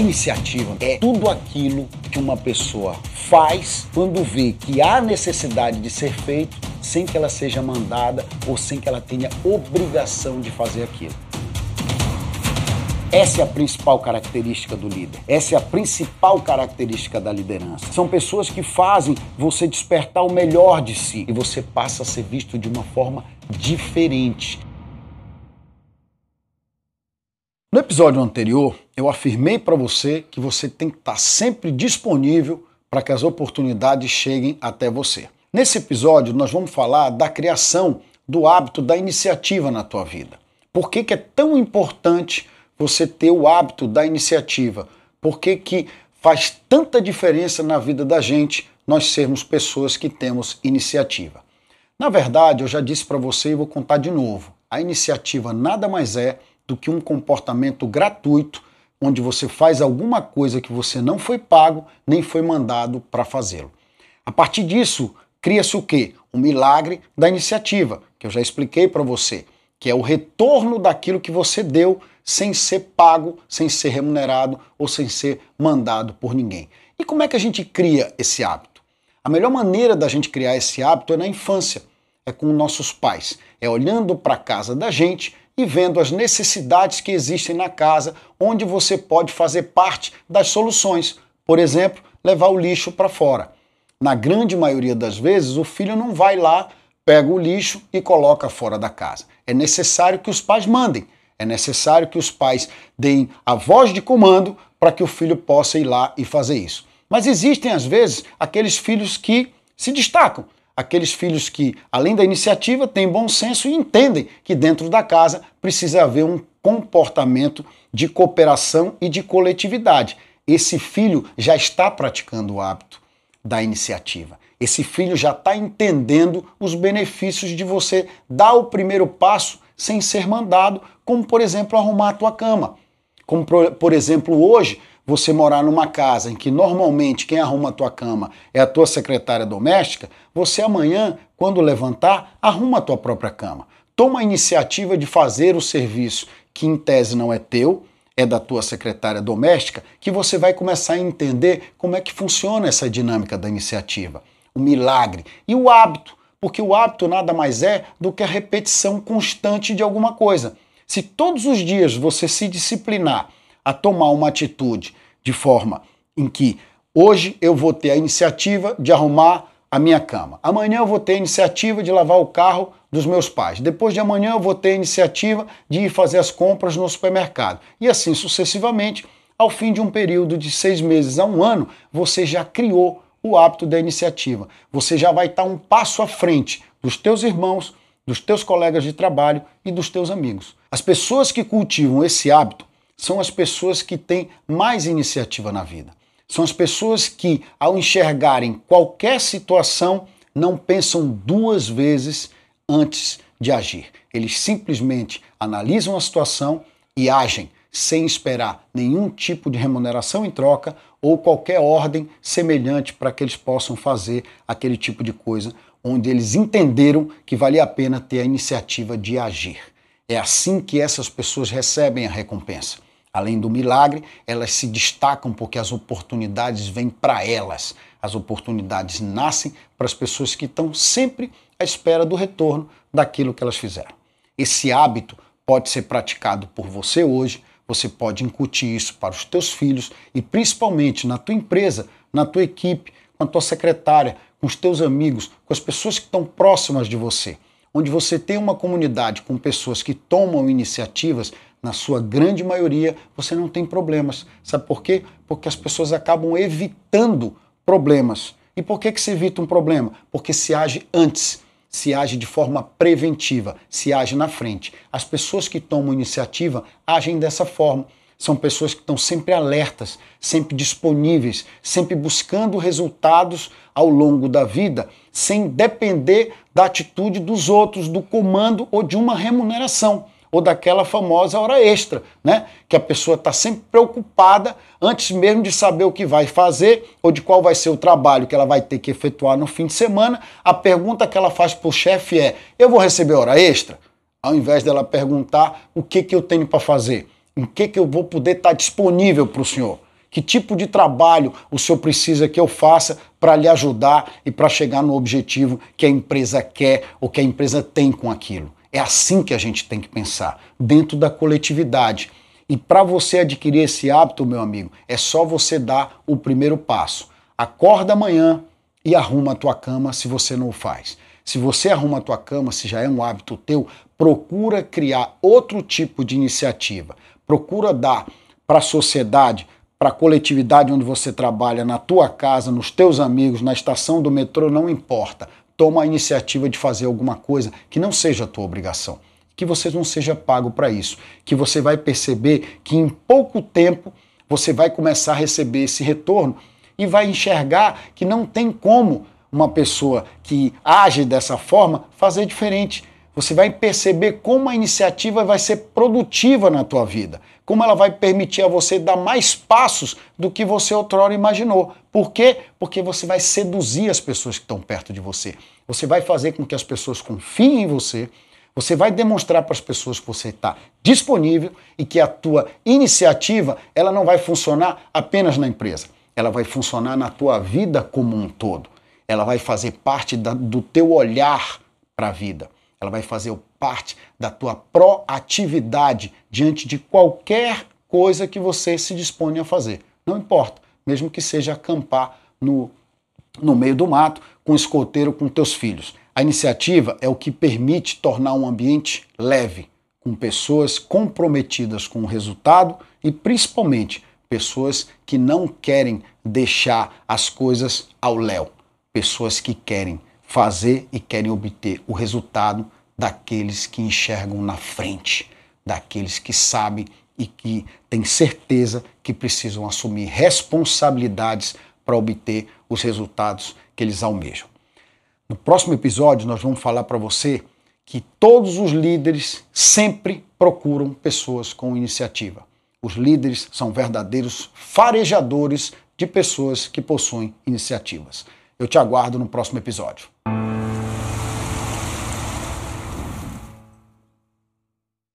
Iniciativa é tudo aquilo que uma pessoa faz quando vê que há necessidade de ser feito sem que ela seja mandada ou sem que ela tenha obrigação de fazer aquilo. Essa é a principal característica do líder. Essa é a principal característica da liderança. São pessoas que fazem você despertar o melhor de si e você passa a ser visto de uma forma diferente. No episódio anterior, eu afirmei para você que você tem que estar sempre disponível para que as oportunidades cheguem até você. Nesse episódio, nós vamos falar da criação do hábito da iniciativa na tua vida. Por que, que é tão importante você ter o hábito da iniciativa? Por que, que faz tanta diferença na vida da gente nós sermos pessoas que temos iniciativa? Na verdade, eu já disse para você e vou contar de novo. A iniciativa nada mais é do que um comportamento gratuito, onde você faz alguma coisa que você não foi pago nem foi mandado para fazê-lo. A partir disso, cria-se o quê? O milagre da iniciativa, que eu já expliquei para você, que é o retorno daquilo que você deu sem ser pago, sem ser remunerado ou sem ser mandado por ninguém. E como é que a gente cria esse hábito? A melhor maneira da gente criar esse hábito é na infância, é com nossos pais, é olhando para a casa da gente e vendo as necessidades que existem na casa, onde você pode fazer parte das soluções. Por exemplo, levar o lixo para fora. Na grande maioria das vezes, o filho não vai lá, pega o lixo e coloca fora da casa. É necessário que os pais mandem. É necessário que os pais deem a voz de comando para que o filho possa ir lá e fazer isso. Mas existem, às vezes, aqueles filhos que se destacam aqueles filhos que, além da iniciativa, têm bom senso e entendem que dentro da casa precisa haver um comportamento de cooperação e de coletividade. Esse filho já está praticando o hábito da iniciativa. Esse filho já está entendendo os benefícios de você dar o primeiro passo sem ser mandado, como por exemplo arrumar a tua cama. Como por exemplo hoje você morar numa casa em que normalmente quem arruma a tua cama é a tua secretária doméstica, você amanhã, quando levantar, arruma a tua própria cama. Toma a iniciativa de fazer o serviço que em tese não é teu, é da tua secretária doméstica, que você vai começar a entender como é que funciona essa dinâmica da iniciativa, o milagre e o hábito, porque o hábito nada mais é do que a repetição constante de alguma coisa. Se todos os dias você se disciplinar a tomar uma atitude de forma em que hoje eu vou ter a iniciativa de arrumar a minha cama. Amanhã eu vou ter a iniciativa de lavar o carro dos meus pais. Depois de amanhã eu vou ter a iniciativa de ir fazer as compras no supermercado. E assim sucessivamente, ao fim de um período de seis meses a um ano, você já criou o hábito da iniciativa. Você já vai estar um passo à frente dos teus irmãos, dos teus colegas de trabalho e dos teus amigos. As pessoas que cultivam esse hábito são as pessoas que têm mais iniciativa na vida. São as pessoas que, ao enxergarem qualquer situação, não pensam duas vezes antes de agir. Eles simplesmente analisam a situação e agem sem esperar nenhum tipo de remuneração em troca ou qualquer ordem semelhante para que eles possam fazer aquele tipo de coisa, onde eles entenderam que valia a pena ter a iniciativa de agir. É assim que essas pessoas recebem a recompensa. Além do milagre, elas se destacam porque as oportunidades vêm para elas. As oportunidades nascem para as pessoas que estão sempre à espera do retorno daquilo que elas fizeram. Esse hábito pode ser praticado por você hoje, você pode incutir isso para os teus filhos e principalmente na tua empresa, na tua equipe, com a tua secretária, com os teus amigos, com as pessoas que estão próximas de você. Onde você tem uma comunidade com pessoas que tomam iniciativas, na sua grande maioria, você não tem problemas. Sabe por quê? Porque as pessoas acabam evitando problemas. E por que, que se evita um problema? Porque se age antes, se age de forma preventiva, se age na frente. As pessoas que tomam iniciativa agem dessa forma. São pessoas que estão sempre alertas, sempre disponíveis, sempre buscando resultados ao longo da vida, sem depender da atitude dos outros, do comando ou de uma remuneração ou daquela famosa hora extra, né? Que a pessoa está sempre preocupada antes mesmo de saber o que vai fazer ou de qual vai ser o trabalho que ela vai ter que efetuar no fim de semana. A pergunta que ela faz para o chefe é: eu vou receber hora extra? Ao invés dela perguntar o que, que eu tenho para fazer, em que, que eu vou poder estar tá disponível para o senhor. Que tipo de trabalho o senhor precisa que eu faça para lhe ajudar e para chegar no objetivo que a empresa quer ou que a empresa tem com aquilo? É assim que a gente tem que pensar, dentro da coletividade. E para você adquirir esse hábito, meu amigo, é só você dar o primeiro passo. Acorda amanhã e arruma a tua cama se você não o faz. Se você arruma a tua cama, se já é um hábito teu, procura criar outro tipo de iniciativa. Procura dar para a sociedade para a coletividade onde você trabalha, na tua casa, nos teus amigos, na estação do metrô, não importa. Toma a iniciativa de fazer alguma coisa que não seja a tua obrigação, que você não seja pago para isso, que você vai perceber que em pouco tempo você vai começar a receber esse retorno e vai enxergar que não tem como uma pessoa que age dessa forma fazer diferente. Você vai perceber como a iniciativa vai ser produtiva na tua vida, como ela vai permitir a você dar mais passos do que você outrora imaginou. Por quê? Porque você vai seduzir as pessoas que estão perto de você. Você vai fazer com que as pessoas confiem em você. Você vai demonstrar para as pessoas que você está disponível e que a tua iniciativa ela não vai funcionar apenas na empresa. Ela vai funcionar na tua vida como um todo. Ela vai fazer parte da, do teu olhar para a vida ela vai fazer parte da tua proatividade diante de qualquer coisa que você se dispõe a fazer. Não importa, mesmo que seja acampar no, no meio do mato com escoteiro com teus filhos. A iniciativa é o que permite tornar um ambiente leve, com pessoas comprometidas com o resultado e principalmente pessoas que não querem deixar as coisas ao léu, pessoas que querem fazer e querem obter o resultado daqueles que enxergam na frente, daqueles que sabem e que têm certeza que precisam assumir responsabilidades para obter os resultados que eles almejam. No próximo episódio, nós vamos falar para você que todos os líderes sempre procuram pessoas com iniciativa. Os líderes são verdadeiros farejadores de pessoas que possuem iniciativas. Eu te aguardo no próximo episódio.